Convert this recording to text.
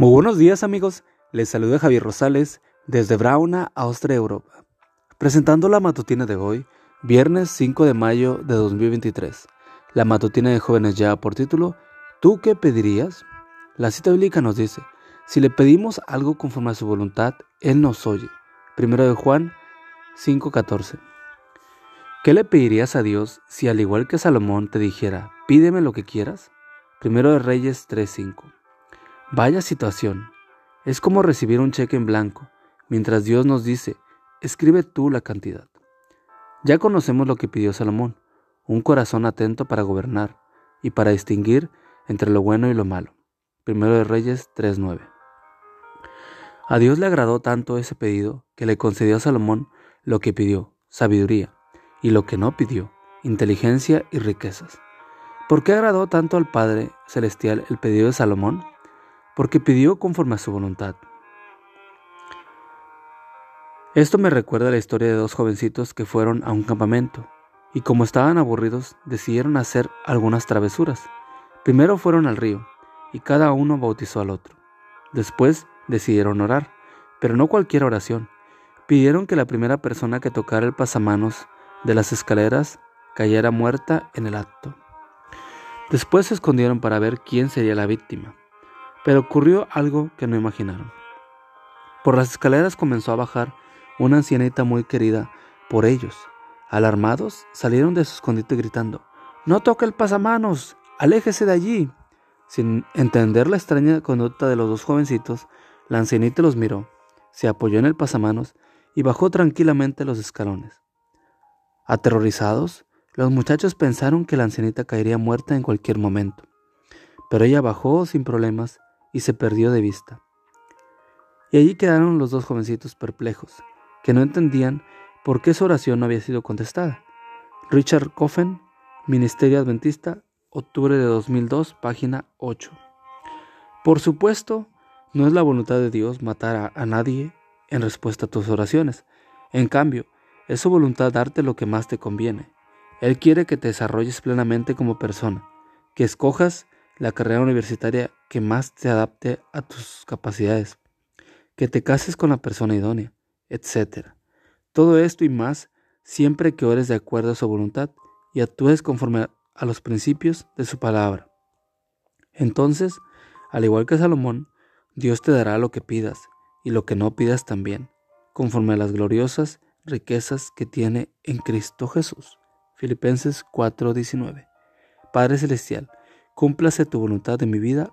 Muy buenos días amigos, les saluda Javier Rosales desde Brauna, Austria, Europa, presentando la matutina de hoy, viernes 5 de mayo de 2023. La matutina de jóvenes ya por título, ¿tú qué pedirías? La cita bíblica nos dice, si le pedimos algo conforme a su voluntad, Él nos oye. Primero de Juan 5:14. ¿Qué le pedirías a Dios si al igual que Salomón te dijera, pídeme lo que quieras? Primero de Reyes 3:5. Vaya situación. Es como recibir un cheque en blanco, mientras Dios nos dice, escribe tú la cantidad. Ya conocemos lo que pidió Salomón, un corazón atento para gobernar y para distinguir entre lo bueno y lo malo. Primero de Reyes 3.9. A Dios le agradó tanto ese pedido que le concedió a Salomón lo que pidió, sabiduría, y lo que no pidió, inteligencia y riquezas. ¿Por qué agradó tanto al Padre Celestial el pedido de Salomón? Porque pidió conforme a su voluntad. Esto me recuerda la historia de dos jovencitos que fueron a un campamento y como estaban aburridos decidieron hacer algunas travesuras. Primero fueron al río y cada uno bautizó al otro. Después decidieron orar, pero no cualquier oración. Pidieron que la primera persona que tocara el pasamanos de las escaleras cayera muerta en el acto. Después se escondieron para ver quién sería la víctima. Pero ocurrió algo que no imaginaron. Por las escaleras comenzó a bajar una ancianita muy querida por ellos. Alarmados, salieron de su escondite gritando, No toque el pasamanos, aléjese de allí. Sin entender la extraña conducta de los dos jovencitos, la ancianita los miró, se apoyó en el pasamanos y bajó tranquilamente los escalones. Aterrorizados, los muchachos pensaron que la ancianita caería muerta en cualquier momento, pero ella bajó sin problemas y se perdió de vista. Y allí quedaron los dos jovencitos perplejos, que no entendían por qué su oración no había sido contestada. Richard Coffen, Ministerio Adventista, octubre de 2002, página 8. Por supuesto, no es la voluntad de Dios matar a, a, nadie en respuesta a tus oraciones. En cambio, es su voluntad darte lo que más te conviene. Él quiere que te desarrolles plenamente como persona, que escojas la carrera universitaria que más te adapte a tus capacidades, que te cases con la persona idónea, etc. Todo esto y más siempre que ores de acuerdo a su voluntad y actúes conforme a los principios de su palabra. Entonces, al igual que Salomón, Dios te dará lo que pidas y lo que no pidas también, conforme a las gloriosas riquezas que tiene en Cristo Jesús. Filipenses 4:19. Padre Celestial, cúmplase tu voluntad en mi vida